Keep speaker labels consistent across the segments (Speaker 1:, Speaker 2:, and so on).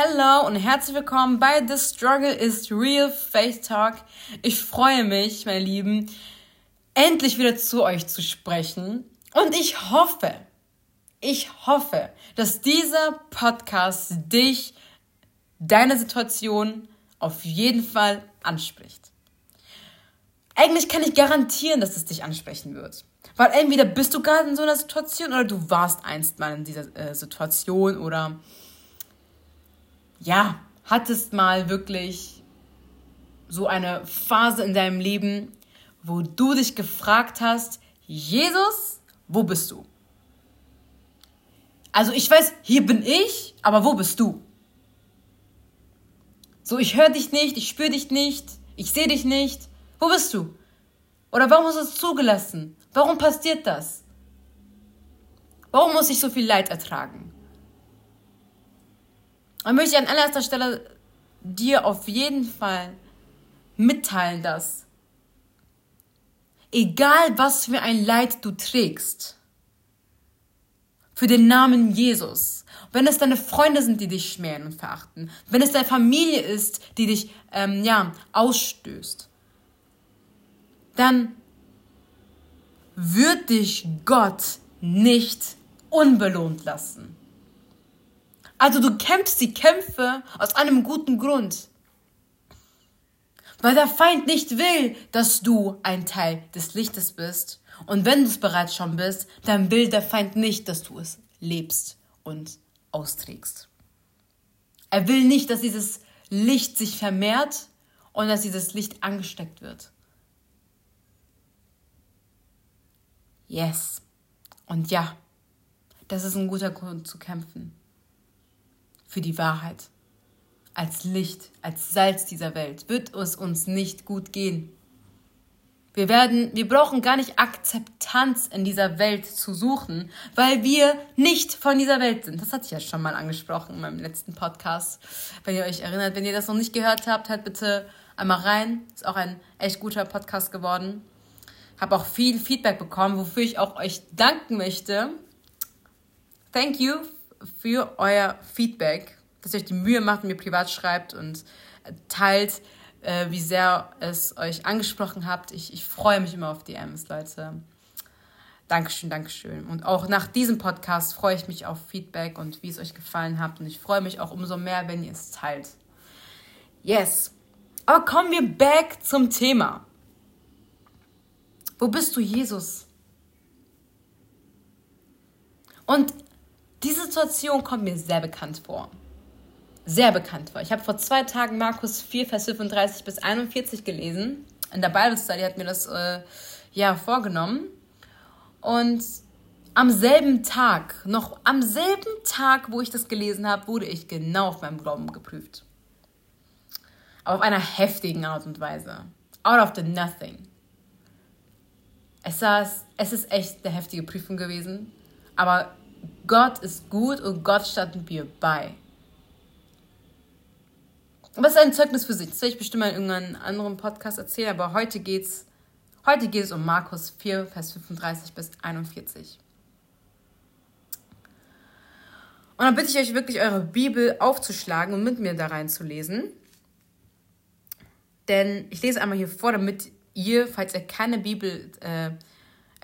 Speaker 1: Hello und herzlich willkommen bei The Struggle is Real Faith Talk. Ich freue mich, meine Lieben, endlich wieder zu euch zu sprechen. Und ich hoffe, ich hoffe, dass dieser Podcast dich, deine Situation auf jeden Fall anspricht. Eigentlich kann ich garantieren, dass es dich ansprechen wird. Weil entweder bist du gerade in so einer Situation oder du warst einst mal in dieser äh, Situation oder ja, hattest mal wirklich so eine Phase in deinem Leben, wo du dich gefragt hast, Jesus, wo bist du? Also ich weiß, hier bin ich, aber wo bist du? So, ich höre dich nicht, ich spüre dich nicht, ich sehe dich nicht. Wo bist du? Oder warum hast du es zugelassen? Warum passiert das? Warum muss ich so viel Leid ertragen? Und möchte ich an allererster Stelle dir auf jeden Fall mitteilen, dass egal was für ein Leid du trägst, für den Namen Jesus, wenn es deine Freunde sind, die dich schmähen und verachten, wenn es deine Familie ist, die dich ähm, ja ausstößt, dann wird dich Gott nicht unbelohnt lassen. Also du kämpfst die Kämpfe aus einem guten Grund. Weil der Feind nicht will, dass du ein Teil des Lichtes bist. Und wenn du es bereits schon bist, dann will der Feind nicht, dass du es lebst und austrägst. Er will nicht, dass dieses Licht sich vermehrt und dass dieses Licht angesteckt wird. Yes. Und ja, das ist ein guter Grund zu kämpfen für die Wahrheit. Als Licht, als Salz dieser Welt wird es uns nicht gut gehen. Wir werden, wir brauchen gar nicht Akzeptanz in dieser Welt zu suchen, weil wir nicht von dieser Welt sind. Das hatte ich ja schon mal angesprochen in meinem letzten Podcast. Wenn ihr euch erinnert, wenn ihr das noch nicht gehört habt, halt bitte einmal rein. Ist auch ein echt guter Podcast geworden. Habe auch viel Feedback bekommen, wofür ich auch euch danken möchte. Thank you für euer Feedback, dass ihr euch die Mühe macht mir privat schreibt und teilt, äh, wie sehr es euch angesprochen habt. Ich, ich freue mich immer auf DMs, Leute. Dankeschön, Dankeschön. Und auch nach diesem Podcast freue ich mich auf Feedback und wie es euch gefallen hat. Und ich freue mich auch umso mehr, wenn ihr es teilt. Yes. Aber kommen wir back zum Thema. Wo bist du, Jesus? Und diese Situation kommt mir sehr bekannt vor. Sehr bekannt vor. Ich habe vor zwei Tagen Markus 4, Vers 35 bis 41 gelesen. In der Bible Study hat mir das äh, ja vorgenommen. Und am selben Tag, noch am selben Tag, wo ich das gelesen habe, wurde ich genau auf meinem Glauben geprüft. Aber auf einer heftigen Art und Weise. Out of the nothing. Es, saß, es ist echt eine heftige Prüfung gewesen. Aber Gott ist gut und Gott stand mir bei. Es ist ein Zeugnis für sich. Das werde ich bestimmt mal in irgendeinem anderen Podcast erzählen, aber heute geht's, heute geht es um Markus 4, Vers 35 bis 41. Und dann bitte ich euch wirklich, eure Bibel aufzuschlagen und mit mir da reinzulesen. Denn ich lese einmal hier vor, damit ihr, falls ihr keine Bibel äh,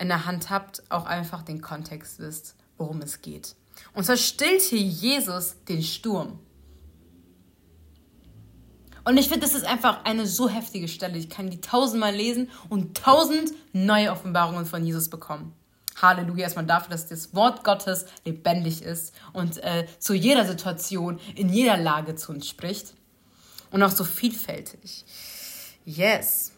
Speaker 1: in der Hand habt, auch einfach den Kontext wisst worum es geht. Und zwar stillt hier Jesus den Sturm. Und ich finde, das ist einfach eine so heftige Stelle. Ich kann die tausendmal lesen und tausend neue Offenbarungen von Jesus bekommen. Halleluja erstmal dafür, dass das Wort Gottes lebendig ist und äh, zu jeder Situation, in jeder Lage zu uns spricht. Und auch so vielfältig. Yes.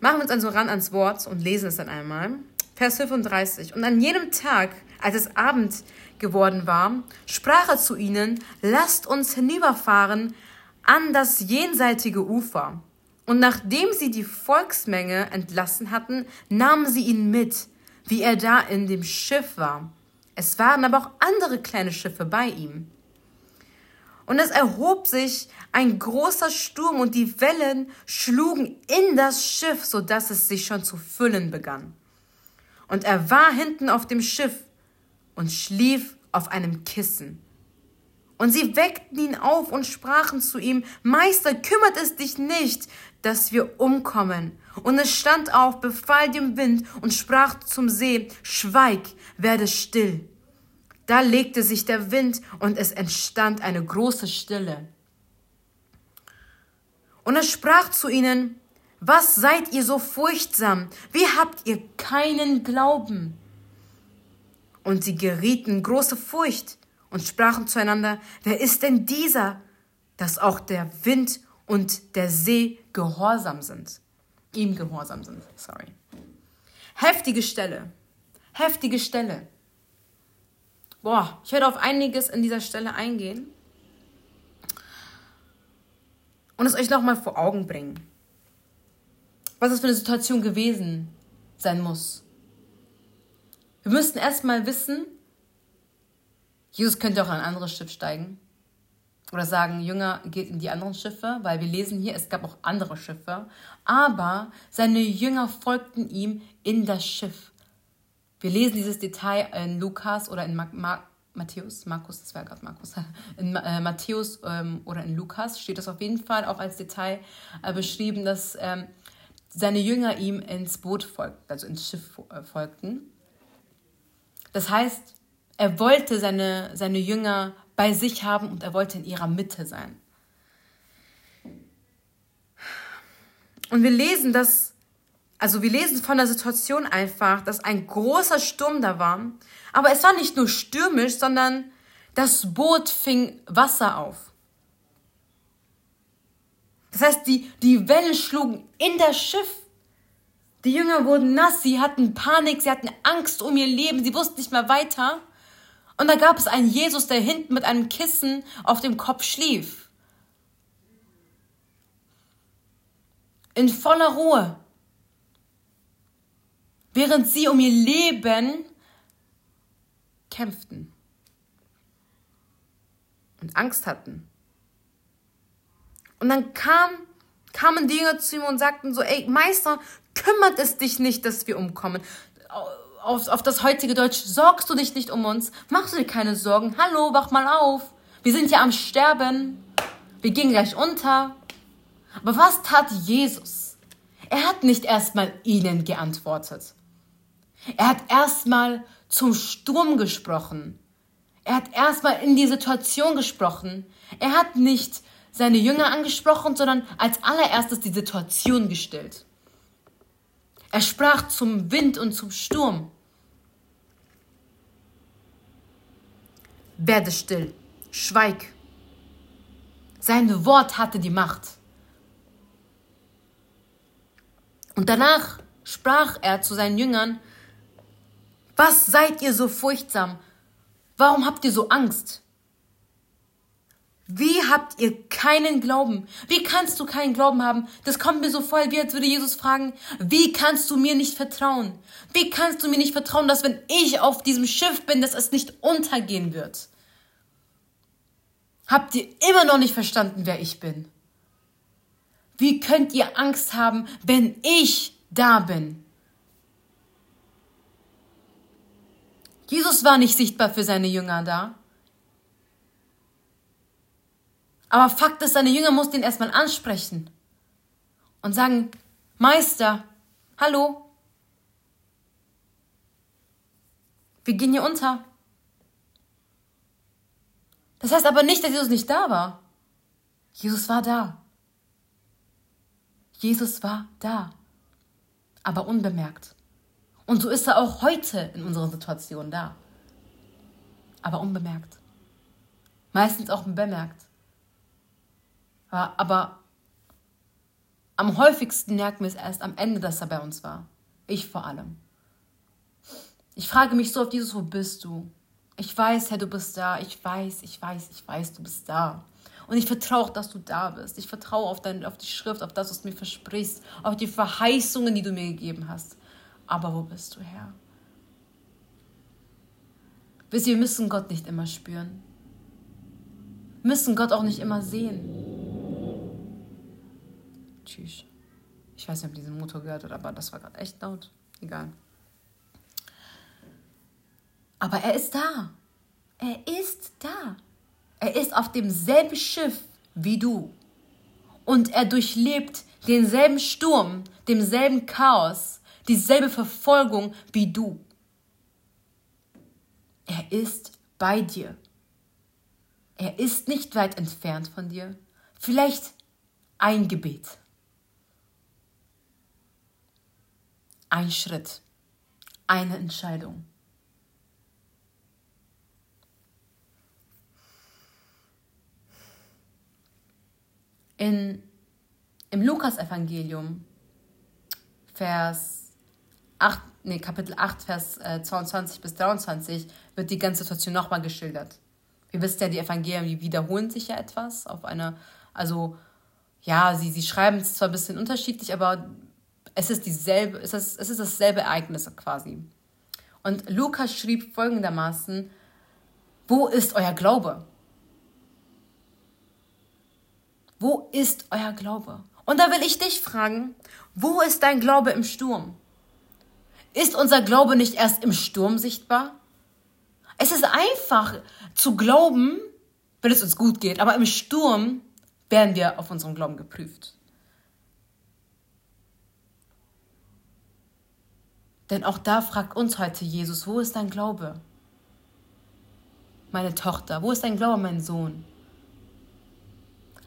Speaker 1: Machen wir uns also ran ans Wort und lesen es dann einmal. Vers 35. Und an jenem Tag, als es Abend geworden war, sprach er zu ihnen, lasst uns hinüberfahren an das jenseitige Ufer. Und nachdem sie die Volksmenge entlassen hatten, nahmen sie ihn mit, wie er da in dem Schiff war. Es waren aber auch andere kleine Schiffe bei ihm. Und es erhob sich ein großer Sturm und die Wellen schlugen in das Schiff, so dass es sich schon zu füllen begann. Und er war hinten auf dem Schiff und schlief auf einem Kissen. Und sie weckten ihn auf und sprachen zu ihm, Meister, kümmert es dich nicht, dass wir umkommen. Und es stand auf, befahl dem Wind und sprach zum See, Schweig, werde still. Da legte sich der Wind und es entstand eine große Stille. Und er sprach zu ihnen, was seid ihr so furchtsam? Wie habt ihr keinen Glauben? Und sie gerieten große Furcht und sprachen zueinander, wer ist denn dieser, dass auch der Wind und der See gehorsam sind? Ihm gehorsam sind, sorry. Heftige Stelle, heftige Stelle. Boah, ich werde auf einiges in dieser Stelle eingehen und es euch nochmal vor Augen bringen, was es für eine Situation gewesen sein muss. Wir müssten erstmal wissen, Jesus könnte auch an ein anderes Schiff steigen. Oder sagen, Jünger geht in die anderen Schiffe, weil wir lesen hier, es gab auch andere Schiffe. Aber seine Jünger folgten ihm in das Schiff. Wir lesen dieses Detail in Lukas oder in Ma Ma Matthäus, Markus, das war gerade Markus, in äh, Matthäus ähm, oder in Lukas steht das auf jeden Fall auch als Detail äh, beschrieben, dass ähm, seine Jünger ihm ins Boot folgten, also ins Schiff äh, folgten. Das heißt, er wollte seine, seine Jünger bei sich haben und er wollte in ihrer Mitte sein. Und wir lesen das, also wir lesen von der Situation einfach, dass ein großer Sturm da war. Aber es war nicht nur stürmisch, sondern das Boot fing Wasser auf. Das heißt, die, die Wellen schlugen in das Schiff. Die Jünger wurden nass, sie hatten Panik, sie hatten Angst um ihr Leben, sie wussten nicht mehr weiter. Und da gab es einen Jesus, der hinten mit einem Kissen auf dem Kopf schlief. In voller Ruhe. Während sie um ihr Leben kämpften und Angst hatten. Und dann kam, kamen die Jünger zu ihm und sagten so, ey, Meister, kümmert es dich nicht, dass wir umkommen auf, auf das heutige Deutsch, sorgst du dich nicht um uns? Machst du dir keine Sorgen? Hallo, wach mal auf. Wir sind ja am Sterben. Wir gehen gleich unter. Aber was tat Jesus? Er hat nicht erstmal ihnen geantwortet. Er hat erstmal zum Sturm gesprochen. Er hat erstmal in die Situation gesprochen. Er hat nicht seine Jünger angesprochen, sondern als allererstes die Situation gestellt. Er sprach zum Wind und zum Sturm. Werde still, schweig. Sein Wort hatte die Macht. Und danach sprach er zu seinen Jüngern, was seid ihr so furchtsam? Warum habt ihr so Angst? Wie habt ihr keinen Glauben? Wie kannst du keinen Glauben haben? Das kommt mir so voll, wie als würde Jesus fragen, wie kannst du mir nicht vertrauen? Wie kannst du mir nicht vertrauen, dass wenn ich auf diesem Schiff bin, dass es nicht untergehen wird? Habt ihr immer noch nicht verstanden, wer ich bin? Wie könnt ihr Angst haben, wenn ich da bin? Jesus war nicht sichtbar für seine Jünger da. Aber Fakt ist, seine Jünger mussten ihn erstmal ansprechen und sagen, Meister, hallo, wir gehen hier unter. Das heißt aber nicht, dass Jesus nicht da war. Jesus war da. Jesus war da, aber unbemerkt. Und so ist er auch heute in unserer Situation da, aber unbemerkt. Meistens auch bemerkt. Aber am häufigsten merken wir es erst am Ende, dass er bei uns war. Ich vor allem. Ich frage mich so auf Jesus, wo bist du? Ich weiß, Herr, du bist da. Ich weiß, ich weiß, ich weiß, du bist da. Und ich vertraue auch, dass du da bist. Ich vertraue auf, dein, auf die Schrift, auf das, was du mir versprichst, auf die Verheißungen, die du mir gegeben hast. Aber wo bist du, Herr? Wisst ihr, wir müssen Gott nicht immer spüren. Wir müssen Gott auch nicht immer sehen. Tschüss. Ich weiß nicht, ob ihr diesen Motor gehört habt, aber das war gerade echt laut. Egal. Aber er ist da. Er ist da. Er ist auf demselben Schiff wie du. Und er durchlebt denselben Sturm, demselben Chaos, dieselbe Verfolgung wie du. Er ist bei dir. Er ist nicht weit entfernt von dir. Vielleicht ein Gebet. Ein Schritt. Eine Entscheidung. In, Im Lukas-Evangelium, Vers 8, nee, Kapitel 8, Vers äh, 22 bis 23, wird die ganze Situation nochmal geschildert. Ihr wisst ja, die Evangelien, die wiederholen sich ja etwas auf eine, also ja, sie, sie schreiben es zwar ein bisschen unterschiedlich, aber es ist dieselbe, es ist, es ist dasselbe Ereignis quasi. Und Lukas schrieb folgendermaßen: Wo ist euer Glaube? Wo ist euer Glaube? Und da will ich dich fragen, wo ist dein Glaube im Sturm? Ist unser Glaube nicht erst im Sturm sichtbar? Es ist einfach zu glauben, wenn es uns gut geht, aber im Sturm werden wir auf unserem Glauben geprüft. Denn auch da fragt uns heute Jesus, wo ist dein Glaube? Meine Tochter, wo ist dein Glaube, mein Sohn?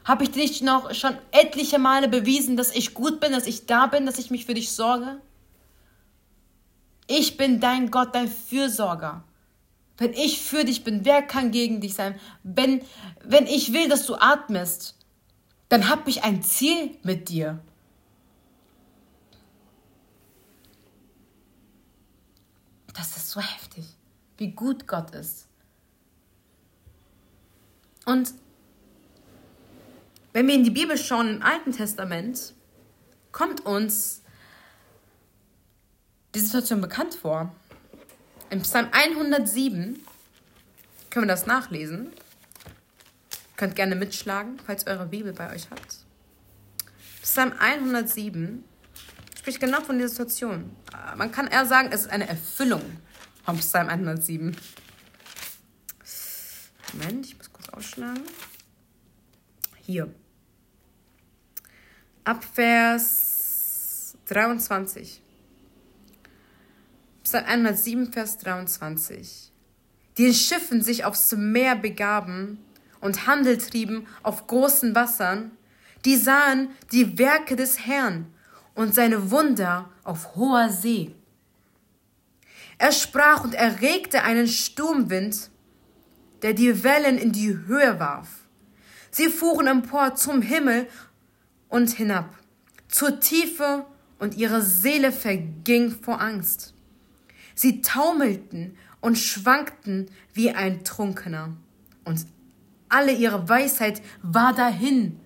Speaker 1: Habe ich dir nicht noch schon etliche Male bewiesen, dass ich gut bin, dass ich da bin, dass ich mich für dich sorge? Ich bin dein Gott, dein Fürsorger. Wenn ich für dich bin, wer kann gegen dich sein? Wenn, wenn ich will, dass du atmest, dann habe ich ein Ziel mit dir. Das ist so heftig, wie gut Gott ist. Und wenn wir in die Bibel schauen, im Alten Testament, kommt uns die Situation bekannt vor. Im Psalm 107 können wir das nachlesen. Könnt gerne mitschlagen, falls ihr eure Bibel bei euch habt. Psalm 107 spricht genau von dieser Situation. Man kann eher sagen, es ist eine Erfüllung vom Psalm 107. Moment, ich muss kurz ausschlagen. Hier. Ab Vers 23. Psalm 107, Vers 23. Die in Schiffen sich aufs Meer begaben und Handel trieben auf großen Wassern, die sahen die Werke des Herrn und seine Wunder auf hoher See. Er sprach und erregte einen Sturmwind, der die Wellen in die Höhe warf. Sie fuhren empor zum Himmel und hinab, zur Tiefe, und ihre Seele verging vor Angst. Sie taumelten und schwankten wie ein Trunkener. Und alle ihre Weisheit war dahin.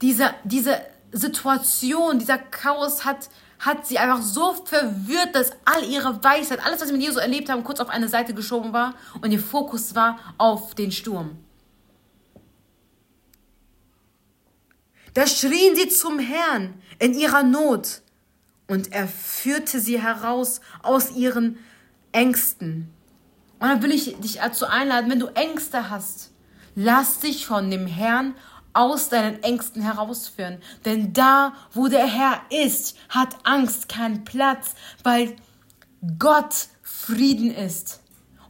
Speaker 1: Diese, diese Situation, dieser Chaos hat, hat sie einfach so verwirrt, dass all ihre Weisheit, alles, was sie mit Jesus erlebt haben, kurz auf eine Seite geschoben war und ihr Fokus war auf den Sturm. Da schrien sie zum Herrn in ihrer Not und er führte sie heraus aus ihren Ängsten. Und dann will ich dich dazu einladen, wenn du Ängste hast, lass dich von dem Herrn aus deinen Ängsten herausführen. Denn da, wo der Herr ist, hat Angst keinen Platz, weil Gott Frieden ist.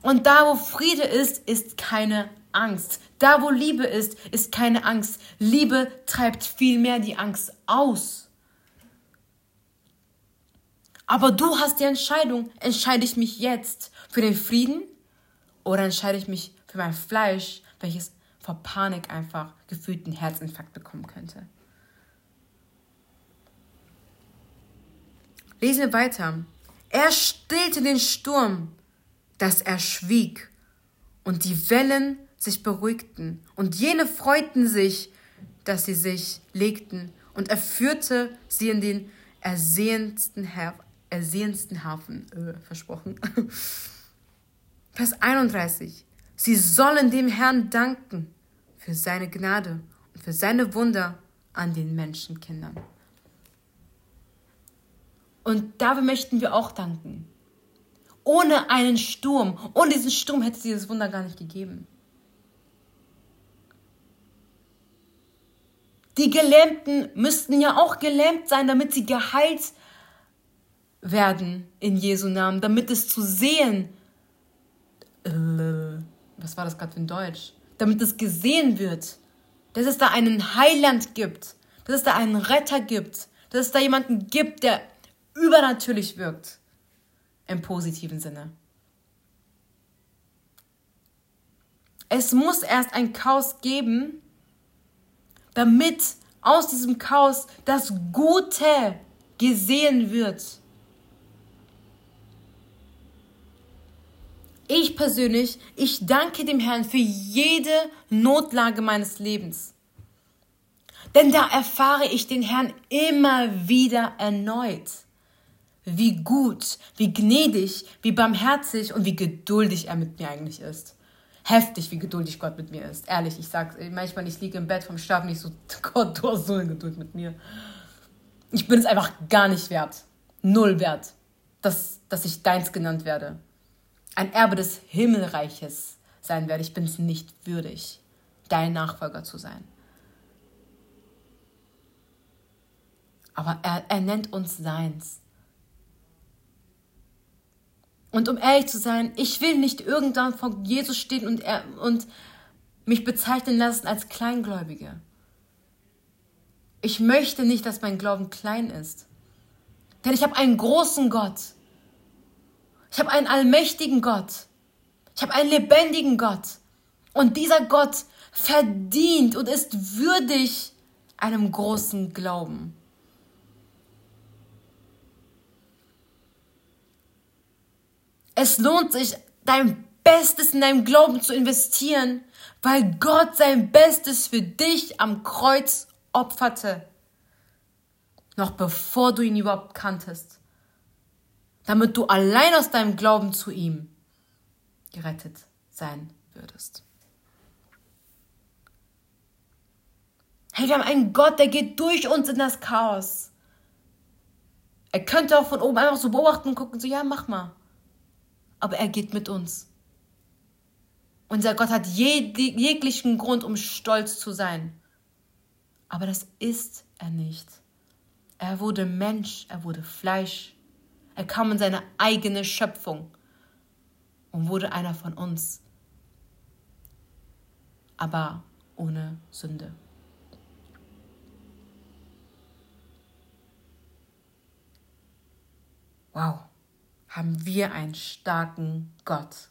Speaker 1: Und da, wo Friede ist, ist keine Angst. Da, wo Liebe ist, ist keine Angst. Liebe treibt vielmehr die Angst aus. Aber du hast die Entscheidung, entscheide ich mich jetzt für den Frieden oder entscheide ich mich für mein Fleisch, welches vor Panik einfach gefühlt einen Herzinfarkt bekommen könnte. Lesen wir weiter. Er stillte den Sturm, dass er schwieg und die Wellen sich beruhigten und jene freuten sich, dass sie sich legten und er führte sie in den ersehnendsten ersehnendsten Hafen äh, versprochen. Vers 31. Sie sollen dem Herrn danken für seine Gnade und für seine Wunder an den Menschenkindern. Und dafür möchten wir auch danken. Ohne einen Sturm, ohne diesen Sturm hätte es dieses Wunder gar nicht gegeben. Die Gelähmten müssten ja auch gelähmt sein, damit sie geheilt werden in Jesu Namen, damit es zu sehen. Äh, was war das gerade für ein Deutsch? Damit es gesehen wird, dass es da einen Heiland gibt, dass es da einen Retter gibt, dass es da jemanden gibt, der übernatürlich wirkt. Im positiven Sinne. Es muss erst ein Chaos geben, damit aus diesem Chaos das Gute gesehen wird. Ich persönlich, ich danke dem Herrn für jede Notlage meines Lebens. Denn da erfahre ich den Herrn immer wieder erneut. Wie gut, wie gnädig, wie barmherzig und wie geduldig er mit mir eigentlich ist. Heftig, wie geduldig Gott mit mir ist. Ehrlich, ich sag's manchmal, ich liege im Bett vom Schlafen, ich so, Gott, du hast so eine Geduld mit mir. Ich bin es einfach gar nicht wert. Null wert, dass, dass ich deins genannt werde ein Erbe des Himmelreiches sein werde. Ich bin es nicht würdig, dein Nachfolger zu sein. Aber er, er nennt uns seins. Und um ehrlich zu sein, ich will nicht irgendwann vor Jesus stehen und, er, und mich bezeichnen lassen als Kleingläubige. Ich möchte nicht, dass mein Glauben klein ist. Denn ich habe einen großen Gott. Ich habe einen allmächtigen Gott. Ich habe einen lebendigen Gott. Und dieser Gott verdient und ist würdig einem großen Glauben. Es lohnt sich, dein Bestes in deinem Glauben zu investieren, weil Gott sein Bestes für dich am Kreuz opferte. Noch bevor du ihn überhaupt kanntest damit du allein aus deinem Glauben zu ihm gerettet sein würdest. Hey, wir haben einen Gott, der geht durch uns in das Chaos. Er könnte auch von oben einfach so beobachten und gucken, so, ja, mach mal. Aber er geht mit uns. Unser Gott hat jeglichen Grund, um stolz zu sein. Aber das ist er nicht. Er wurde Mensch, er wurde Fleisch. Er kam in seine eigene Schöpfung und wurde einer von uns, aber ohne Sünde. Wow, haben wir einen starken Gott.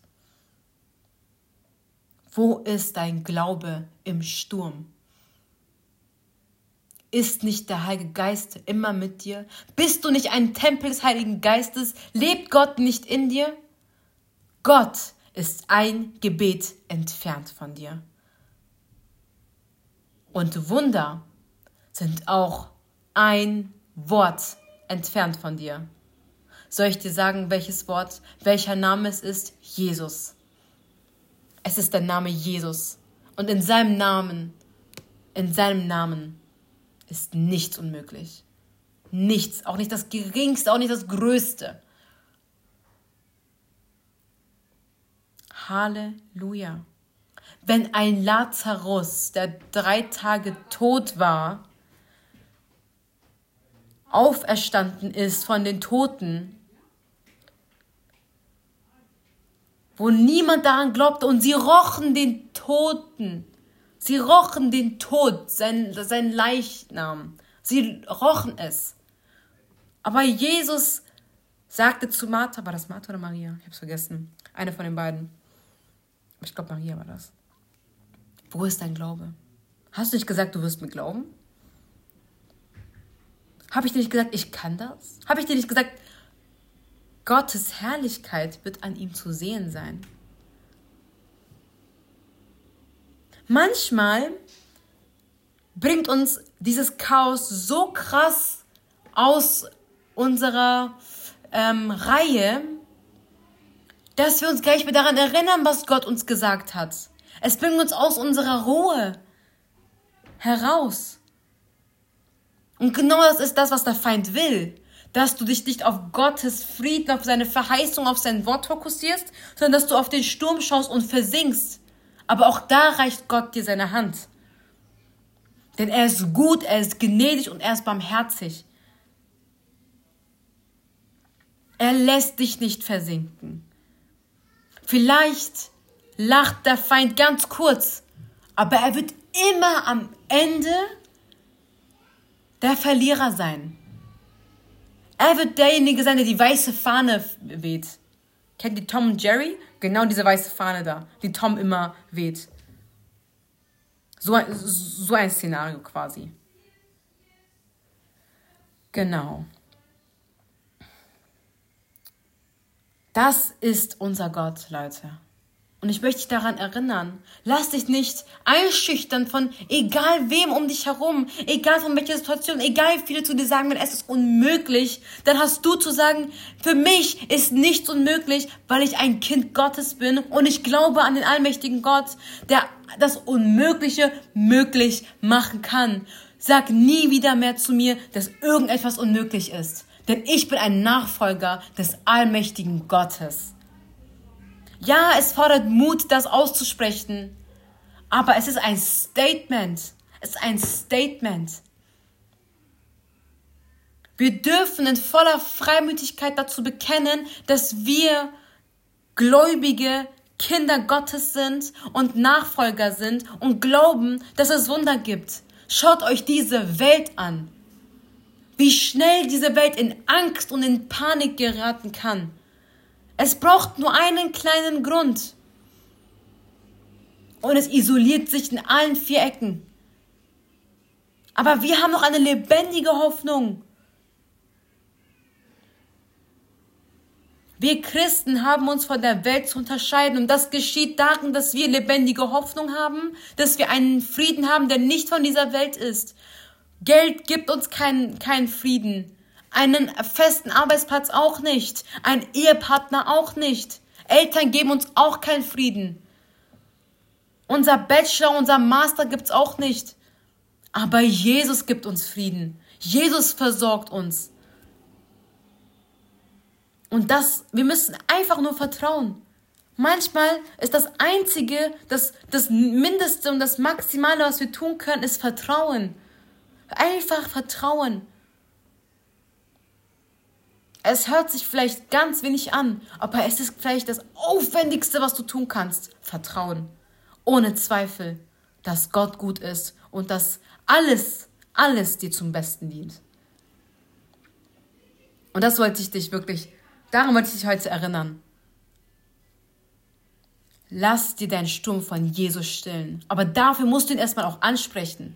Speaker 1: Wo ist dein Glaube im Sturm? Ist nicht der Heilige Geist immer mit dir? Bist du nicht ein Tempel des Heiligen Geistes? Lebt Gott nicht in dir? Gott ist ein Gebet entfernt von dir. Und Wunder sind auch ein Wort entfernt von dir. Soll ich dir sagen, welches Wort, welcher Name es ist? Jesus. Es ist der Name Jesus. Und in seinem Namen, in seinem Namen ist nichts unmöglich. Nichts, auch nicht das Geringste, auch nicht das Größte. Halleluja. Wenn ein Lazarus, der drei Tage tot war, auferstanden ist von den Toten, wo niemand daran glaubte und sie rochen den Toten, Sie rochen den Tod, sein, sein Leichnam. Sie rochen es. Aber Jesus sagte zu Martha, war das Martha oder Maria? Ich habe es vergessen. Eine von den beiden. Ich glaube, Maria war das. Wo ist dein Glaube? Hast du nicht gesagt, du wirst mir glauben? Habe ich dir nicht gesagt, ich kann das? Habe ich dir nicht gesagt, Gottes Herrlichkeit wird an ihm zu sehen sein? Manchmal bringt uns dieses Chaos so krass aus unserer ähm, Reihe, dass wir uns nicht mehr daran erinnern, was Gott uns gesagt hat. Es bringt uns aus unserer Ruhe heraus. Und genau das ist das, was der Feind will. Dass du dich nicht auf Gottes Frieden, auf seine Verheißung, auf sein Wort fokussierst, sondern dass du auf den Sturm schaust und versinkst. Aber auch da reicht Gott dir seine Hand. Denn er ist gut, er ist gnädig und er ist barmherzig. Er lässt dich nicht versinken. Vielleicht lacht der Feind ganz kurz, aber er wird immer am Ende der Verlierer sein. Er wird derjenige sein, der die weiße Fahne weht. Kennt ihr Tom und Jerry? Genau diese weiße Fahne da, die Tom immer weht. So, so ein Szenario quasi. Genau. Das ist unser Gott, Leute. Und ich möchte dich daran erinnern, lass dich nicht einschüchtern von egal wem um dich herum, egal von welcher Situation, egal wie viele zu dir sagen, wenn es ist unmöglich, dann hast du zu sagen, für mich ist nichts unmöglich, weil ich ein Kind Gottes bin und ich glaube an den allmächtigen Gott, der das Unmögliche möglich machen kann. Sag nie wieder mehr zu mir, dass irgendetwas unmöglich ist, denn ich bin ein Nachfolger des allmächtigen Gottes. Ja, es fordert Mut, das auszusprechen. Aber es ist ein Statement. Es ist ein Statement. Wir dürfen in voller Freimütigkeit dazu bekennen, dass wir gläubige Kinder Gottes sind und Nachfolger sind und glauben, dass es Wunder gibt. Schaut euch diese Welt an. Wie schnell diese Welt in Angst und in Panik geraten kann. Es braucht nur einen kleinen Grund. Und es isoliert sich in allen vier Ecken. Aber wir haben noch eine lebendige Hoffnung. Wir Christen haben uns von der Welt zu unterscheiden und das geschieht darin, dass wir lebendige Hoffnung haben, dass wir einen Frieden haben, der nicht von dieser Welt ist. Geld gibt uns keinen, keinen Frieden. Einen festen Arbeitsplatz auch nicht. Ein Ehepartner auch nicht. Eltern geben uns auch keinen Frieden. Unser Bachelor, unser Master gibt's auch nicht. Aber Jesus gibt uns Frieden. Jesus versorgt uns. Und das, wir müssen einfach nur vertrauen. Manchmal ist das Einzige, das, das Mindeste und das Maximale, was wir tun können, ist Vertrauen. Einfach Vertrauen. Es hört sich vielleicht ganz wenig an, aber es ist vielleicht das Aufwendigste, was du tun kannst. Vertrauen. Ohne Zweifel, dass Gott gut ist und dass alles, alles dir zum Besten dient. Und das wollte ich dich wirklich, daran wollte ich dich heute erinnern. Lass dir deinen Sturm von Jesus stillen. Aber dafür musst du ihn erstmal auch ansprechen.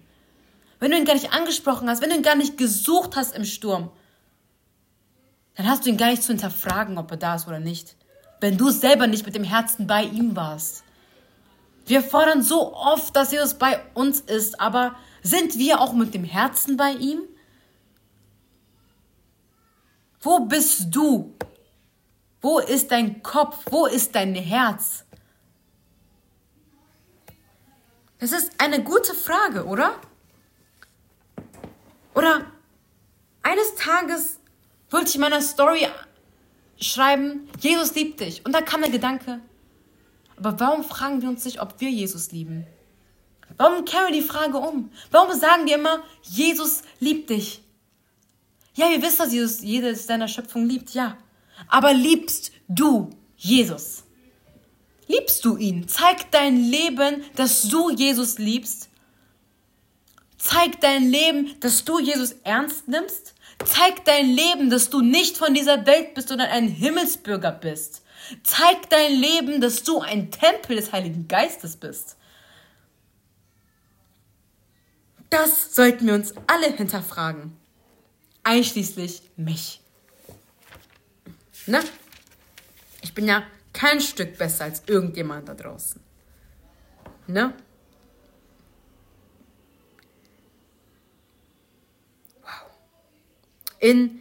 Speaker 1: Wenn du ihn gar nicht angesprochen hast, wenn du ihn gar nicht gesucht hast im Sturm, dann hast du ihn gar nicht zu hinterfragen, ob er da ist oder nicht. Wenn du selber nicht mit dem Herzen bei ihm warst. Wir fordern so oft, dass Jesus bei uns ist, aber sind wir auch mit dem Herzen bei ihm? Wo bist du? Wo ist dein Kopf? Wo ist dein Herz? Das ist eine gute Frage, oder? Oder eines Tages wollte ich in meiner Story schreiben, Jesus liebt dich. Und da kam der Gedanke, aber warum fragen wir uns nicht, ob wir Jesus lieben? Warum kehren wir die Frage um? Warum sagen wir immer, Jesus liebt dich? Ja, wir wissen, dass Jesus jedes seiner Schöpfung liebt, ja. Aber liebst du Jesus? Liebst du ihn? Zeig dein Leben, dass du Jesus liebst. Zeig dein Leben, dass du Jesus ernst nimmst. Zeig dein Leben, dass du nicht von dieser Welt bist, sondern ein Himmelsbürger bist. Zeig dein Leben, dass du ein Tempel des Heiligen Geistes bist. Das sollten wir uns alle hinterfragen. Einschließlich mich. Na? Ich bin ja kein Stück besser als irgendjemand da draußen. Ne? In,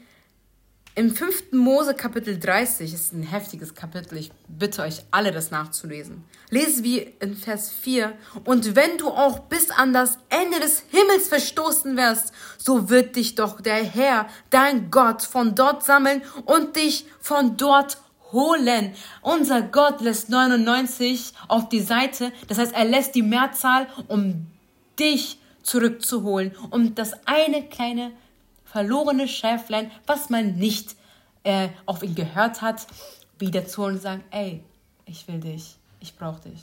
Speaker 1: Im 5. Mose Kapitel 30 ist ein heftiges Kapitel. Ich bitte euch alle, das nachzulesen. Lese wie in Vers 4. Und wenn du auch bis an das Ende des Himmels verstoßen wirst, so wird dich doch der Herr, dein Gott, von dort sammeln und dich von dort holen. Unser Gott lässt 99 auf die Seite. Das heißt, er lässt die Mehrzahl, um dich zurückzuholen, um das eine kleine verlorene Schäflein, was man nicht äh, auf ihn gehört hat, wieder zu und sagen, ey, ich will dich, ich brauche dich.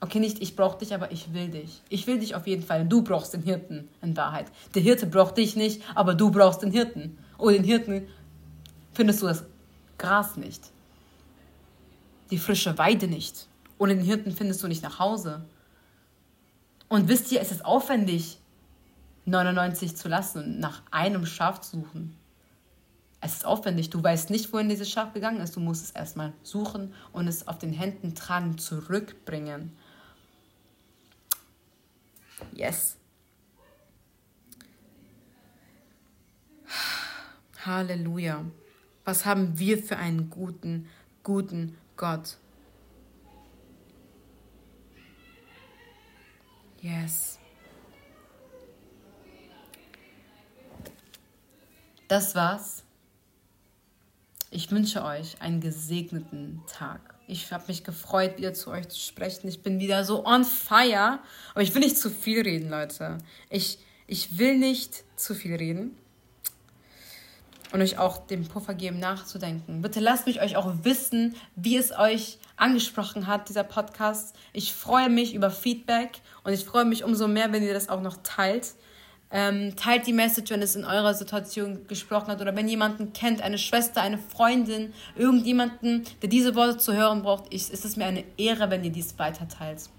Speaker 1: Okay, nicht ich brauche dich, aber ich will dich. Ich will dich auf jeden Fall. Du brauchst den Hirten in Wahrheit. Der Hirte braucht dich nicht, aber du brauchst den Hirten. Ohne den Hirten findest du das Gras nicht. Die frische Weide nicht. Ohne den Hirten findest du nicht nach Hause. Und wisst ihr, es ist aufwendig, 99 zu lassen und nach einem Schaf zu suchen. Es ist aufwendig. Du weißt nicht, wohin dieses Schaf gegangen ist. Du musst es erstmal suchen und es auf den Händen tragen, zurückbringen. Yes. Halleluja. Was haben wir für einen guten, guten Gott? Yes. Das war's. Ich wünsche euch einen gesegneten Tag. Ich habe mich gefreut, wieder zu euch zu sprechen. Ich bin wieder so on fire. Aber ich will nicht zu viel reden, Leute. Ich, ich will nicht zu viel reden. Und euch auch den Puffer geben, nachzudenken. Bitte lasst mich euch auch wissen, wie es euch angesprochen hat, dieser Podcast. Ich freue mich über Feedback und ich freue mich umso mehr, wenn ihr das auch noch teilt. Ähm, teilt die Message, wenn es in eurer Situation gesprochen hat oder wenn jemanden kennt, eine Schwester, eine Freundin, irgendjemanden, der diese Worte zu hören braucht. Ich, es ist mir eine Ehre, wenn ihr dies weiterteilt.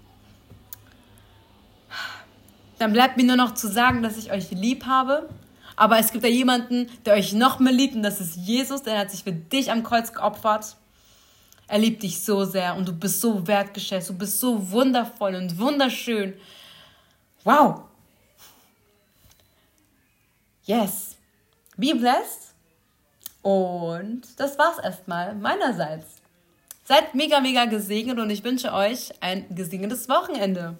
Speaker 1: Dann bleibt mir nur noch zu sagen, dass ich euch lieb habe. Aber es gibt da jemanden, der euch noch mehr liebt und das ist Jesus, der hat sich für dich am Kreuz geopfert. Er liebt dich so sehr und du bist so wertgeschätzt, du bist so wundervoll und wunderschön. Wow, Yes. Be blessed. Und das war's erstmal meinerseits. Seid mega, mega gesegnet und ich wünsche euch ein gesegnetes Wochenende.